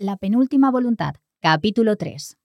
La penúltima voluntad, capítulo 3.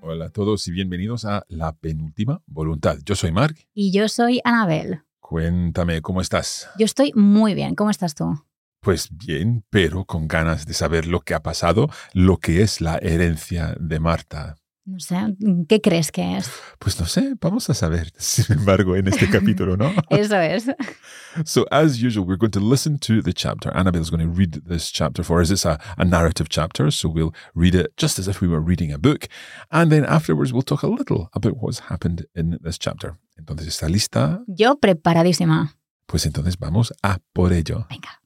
Hola a todos y bienvenidos a La penúltima voluntad. Yo soy Mark. Y yo soy Anabel. Cuéntame, ¿cómo estás? Yo estoy muy bien. ¿Cómo estás tú? Pues bien, pero con ganas de saber lo que ha pasado, lo que es la herencia de Marta. No sé, ¿qué crees que es? Pues no sé, vamos a saber, sin embargo, en este capítulo, ¿no? Eso es. So, as usual, we're going to listen to the chapter. Annabelle is going to read this chapter for us. It's a, a narrative chapter, so we'll read it just as if we were reading a book. And then afterwards, we'll talk a little about what's happened in this chapter. Entonces, ¿está lista? Yo preparadísima. Pues entonces vamos a por ello. Venga.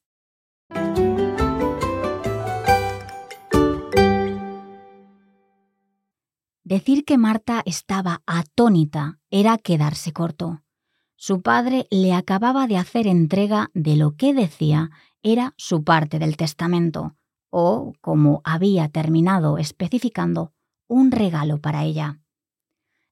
Decir que Marta estaba atónita era quedarse corto. Su padre le acababa de hacer entrega de lo que decía era su parte del testamento, o, como había terminado especificando, un regalo para ella.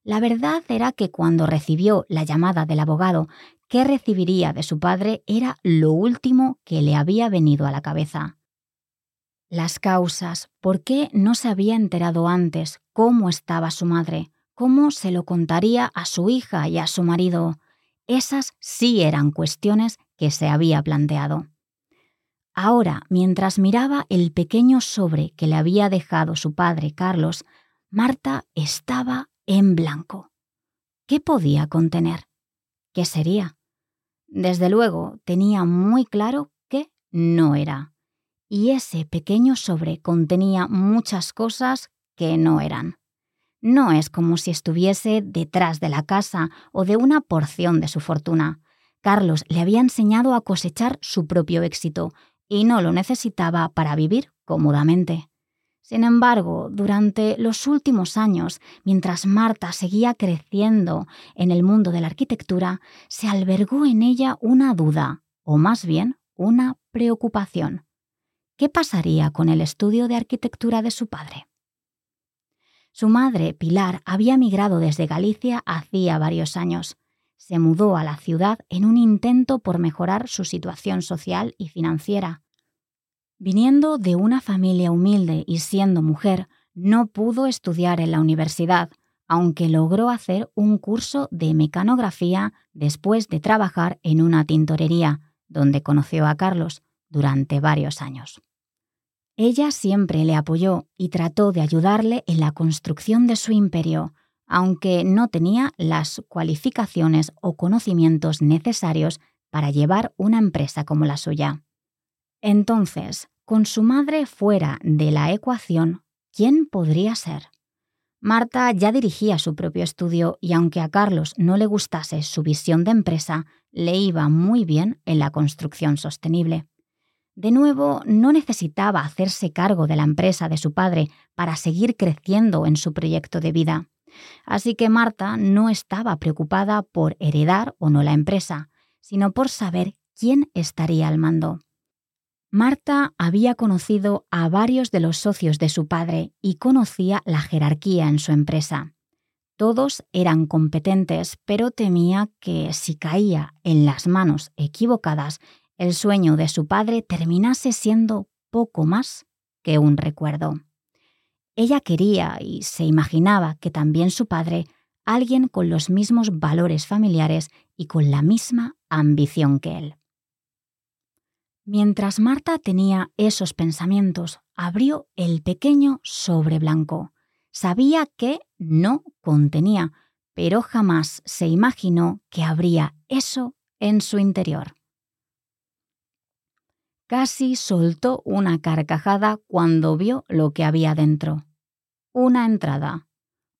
La verdad era que cuando recibió la llamada del abogado que recibiría de su padre era lo último que le había venido a la cabeza. Las causas, por qué no se había enterado antes cómo estaba su madre, cómo se lo contaría a su hija y a su marido, esas sí eran cuestiones que se había planteado. Ahora, mientras miraba el pequeño sobre que le había dejado su padre Carlos, Marta estaba en blanco. ¿Qué podía contener? ¿Qué sería? Desde luego, tenía muy claro que no era y ese pequeño sobre contenía muchas cosas que no eran. No es como si estuviese detrás de la casa o de una porción de su fortuna. Carlos le había enseñado a cosechar su propio éxito y no lo necesitaba para vivir cómodamente. Sin embargo, durante los últimos años, mientras Marta seguía creciendo en el mundo de la arquitectura, se albergó en ella una duda, o más bien una preocupación. ¿Qué pasaría con el estudio de arquitectura de su padre? Su madre, Pilar, había migrado desde Galicia hacía varios años. Se mudó a la ciudad en un intento por mejorar su situación social y financiera. Viniendo de una familia humilde y siendo mujer, no pudo estudiar en la universidad, aunque logró hacer un curso de mecanografía después de trabajar en una tintorería, donde conoció a Carlos durante varios años. Ella siempre le apoyó y trató de ayudarle en la construcción de su imperio, aunque no tenía las cualificaciones o conocimientos necesarios para llevar una empresa como la suya. Entonces, con su madre fuera de la ecuación, ¿quién podría ser? Marta ya dirigía su propio estudio y aunque a Carlos no le gustase su visión de empresa, le iba muy bien en la construcción sostenible. De nuevo, no necesitaba hacerse cargo de la empresa de su padre para seguir creciendo en su proyecto de vida. Así que Marta no estaba preocupada por heredar o no la empresa, sino por saber quién estaría al mando. Marta había conocido a varios de los socios de su padre y conocía la jerarquía en su empresa. Todos eran competentes, pero temía que si caía en las manos equivocadas, el sueño de su padre terminase siendo poco más que un recuerdo. Ella quería y se imaginaba que también su padre, alguien con los mismos valores familiares y con la misma ambición que él. Mientras Marta tenía esos pensamientos, abrió el pequeño sobre blanco. Sabía que no contenía, pero jamás se imaginó que habría eso en su interior. Casi soltó una carcajada cuando vio lo que había dentro. Una entrada.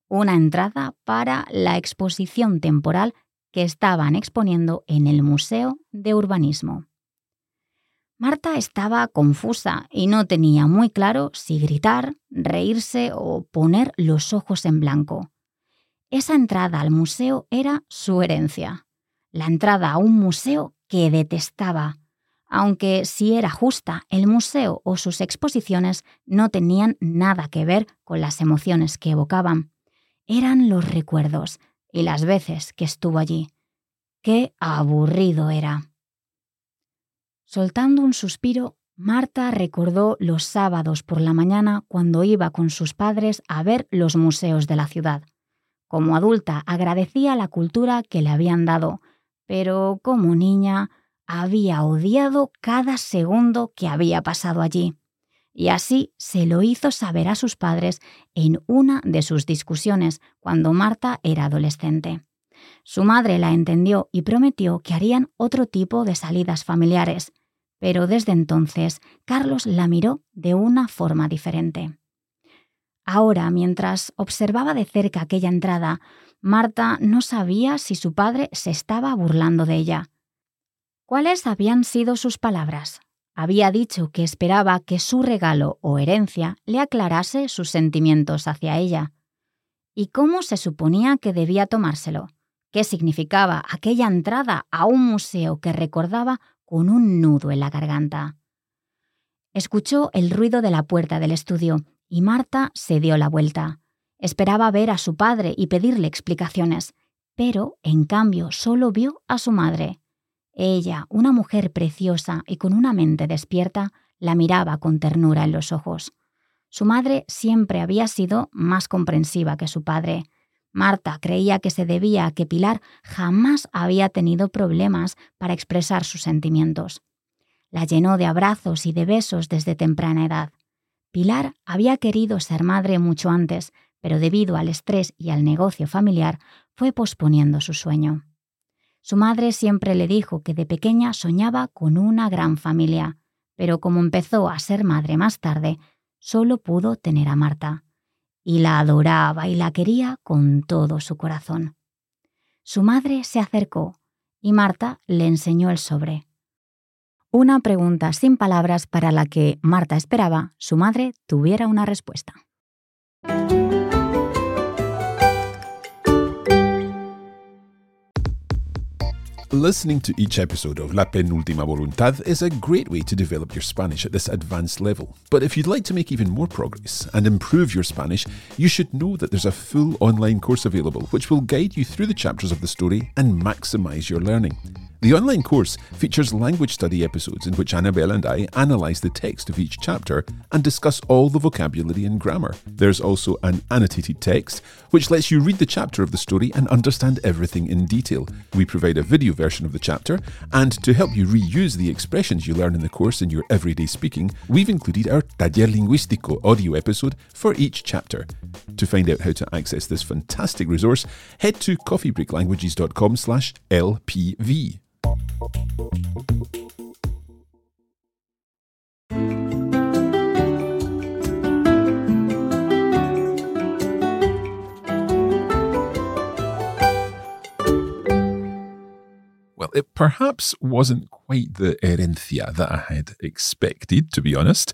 Una entrada para la exposición temporal que estaban exponiendo en el Museo de Urbanismo. Marta estaba confusa y no tenía muy claro si gritar, reírse o poner los ojos en blanco. Esa entrada al museo era su herencia. La entrada a un museo que detestaba, aunque si era justa, el museo o sus exposiciones no tenían nada que ver con las emociones que evocaban. Eran los recuerdos, y las veces que estuvo allí. Qué aburrido era. Soltando un suspiro, Marta recordó los sábados por la mañana cuando iba con sus padres a ver los museos de la ciudad. Como adulta agradecía la cultura que le habían dado, pero como niña había odiado cada segundo que había pasado allí. Y así se lo hizo saber a sus padres en una de sus discusiones cuando Marta era adolescente. Su madre la entendió y prometió que harían otro tipo de salidas familiares, pero desde entonces Carlos la miró de una forma diferente. Ahora, mientras observaba de cerca aquella entrada, Marta no sabía si su padre se estaba burlando de ella. ¿Cuáles habían sido sus palabras? Había dicho que esperaba que su regalo o herencia le aclarase sus sentimientos hacia ella. ¿Y cómo se suponía que debía tomárselo? ¿Qué significaba aquella entrada a un museo que recordaba con un nudo en la garganta? Escuchó el ruido de la puerta del estudio y Marta se dio la vuelta. Esperaba ver a su padre y pedirle explicaciones, pero en cambio solo vio a su madre. Ella, una mujer preciosa y con una mente despierta, la miraba con ternura en los ojos. Su madre siempre había sido más comprensiva que su padre. Marta creía que se debía a que Pilar jamás había tenido problemas para expresar sus sentimientos. La llenó de abrazos y de besos desde temprana edad. Pilar había querido ser madre mucho antes, pero debido al estrés y al negocio familiar fue posponiendo su sueño. Su madre siempre le dijo que de pequeña soñaba con una gran familia, pero como empezó a ser madre más tarde, solo pudo tener a Marta. Y la adoraba y la quería con todo su corazón. Su madre se acercó y Marta le enseñó el sobre. Una pregunta sin palabras para la que Marta esperaba su madre tuviera una respuesta. Listening to each episode of La Penúltima Voluntad is a great way to develop your Spanish at this advanced level. But if you'd like to make even more progress and improve your Spanish, you should know that there's a full online course available which will guide you through the chapters of the story and maximize your learning. The online course features language study episodes in which Annabelle and I analyse the text of each chapter and discuss all the vocabulary and grammar. There's also an annotated text, which lets you read the chapter of the story and understand everything in detail. We provide a video version of the chapter, and to help you reuse the expressions you learn in the course in your everyday speaking, we've included our Taller Lingüístico audio episode for each chapter. To find out how to access this fantastic resource, head to coffeebreaklanguages.com slash LPV. Well, it perhaps wasn't quite the herencia that I had expected, to be honest,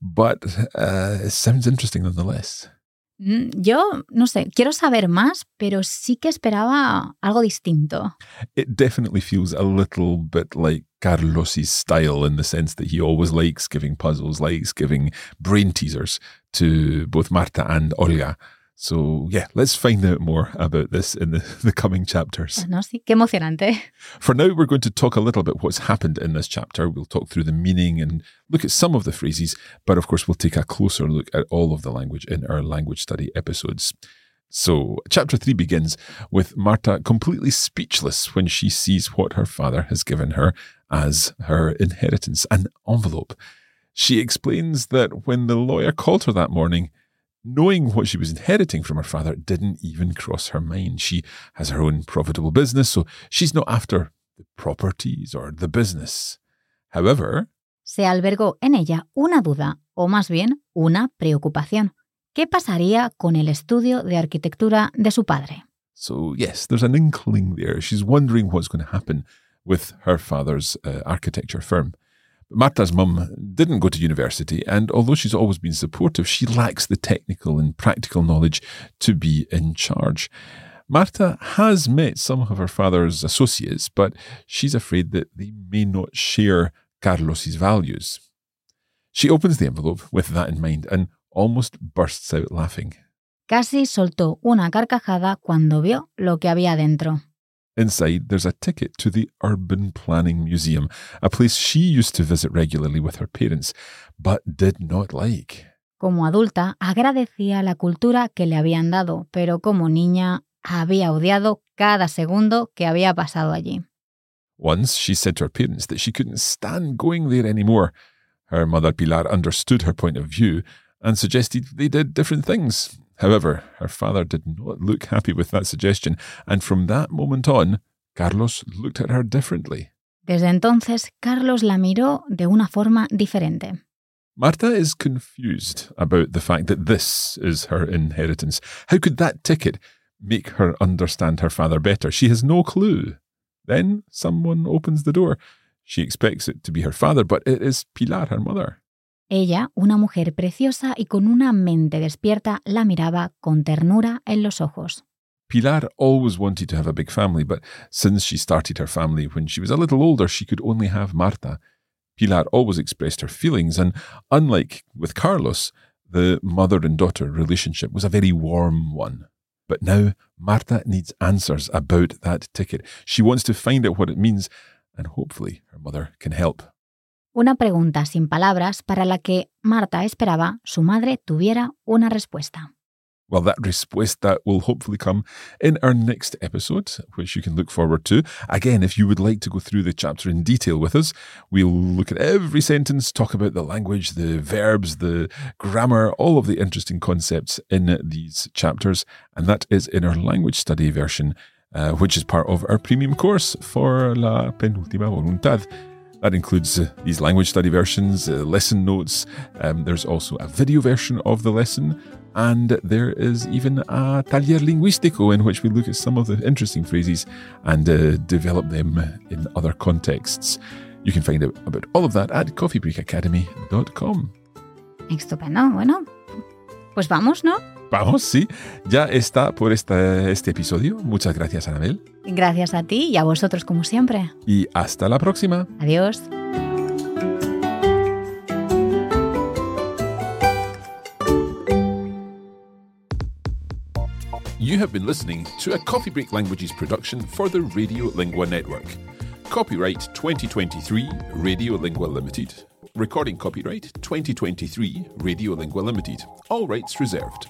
but uh, it sounds interesting nonetheless. Mm, yo, no sé, quiero saber más, pero sí que esperaba algo distinto. It definitely feels a little bit like Carlos's style in the sense that he always likes giving puzzles, likes giving brain teasers to both Marta and Olga. So, yeah, let's find out more about this in the, the coming chapters. Ah, no, sí, qué emocionante. For now, we're going to talk a little bit what's happened in this chapter. We'll talk through the meaning and look at some of the phrases, but of course, we'll take a closer look at all of the language in our language study episodes. So, chapter 3 begins with Marta completely speechless when she sees what her father has given her as her inheritance an envelope. She explains that when the lawyer called her that morning, knowing what she was inheriting from her father didn't even cross her mind. She has her own profitable business, so she's not after the properties or the business. However, se albergó en ella una duda, o más bien una preocupación. ¿Qué pasaría con el estudio de arquitectura de su padre? So, yes, there's an inkling there. She's wondering what's going to happen with her father's uh, architecture firm. Marta's mum didn't go to university, and although she's always been supportive, she lacks the technical and practical knowledge to be in charge. Marta has met some of her father's associates, but she's afraid that they may not share Carlos's values. She opens the envelope with that in mind and almost bursts out laughing. Casi soltó una carcajada cuando vio lo que había dentro. Inside, there's a ticket to the Urban Planning Museum, a place she used to visit regularly with her parents, but did not like. Como adulta, agradecía la cultura que le habían dado, pero como niña había odiado cada segundo que había pasado allí. Once she said to her parents that she couldn't stand going there anymore. Her mother Pilar understood her point of view and suggested they did different things. However, her father did not look happy with that suggestion, and from that moment on, Carlos looked at her differently. Desde entonces, Carlos la miró de una forma diferente. Marta is confused about the fact that this is her inheritance. How could that ticket make her understand her father better? She has no clue. Then someone opens the door. She expects it to be her father, but it is Pilar, her mother. Ella, una mujer preciosa y con una mente despierta, la miraba con ternura en los ojos. Pilar always wanted to have a big family, but since she started her family when she was a little older, she could only have Marta. Pilar always expressed her feelings, and unlike with Carlos, the mother and daughter relationship was a very warm one. But now Marta needs answers about that ticket. She wants to find out what it means, and hopefully her mother can help. Una pregunta sin palabras para la que Marta esperaba su madre tuviera una respuesta. Well, that respuesta will hopefully come in our next episode, which you can look forward to. Again, if you would like to go through the chapter in detail with us, we'll look at every sentence, talk about the language, the verbs, the grammar, all of the interesting concepts in these chapters. And that is in our language study version, uh, which is part of our premium course for La Penúltima Voluntad. That includes uh, these language study versions, uh, lesson notes. Um, there's also a video version of the lesson, and there is even a taller lingüístico in which we look at some of the interesting phrases and uh, develop them in other contexts. You can find out about all of that at coffeebreakacademy.com. Estupendo. Bueno, pues vamos, ¿no? Vamos, sí. Ya está por esta, este episodio. Muchas gracias, Anabel. Gracias a ti y a vosotros como siempre. Y hasta la próxima. Adiós. You have been listening to a Coffee Break Languages production for the Radio Lingua Network. Copyright 2023 Radio Lingua Limited. Recording copyright 2023 Radio Lingua Limited. All rights reserved.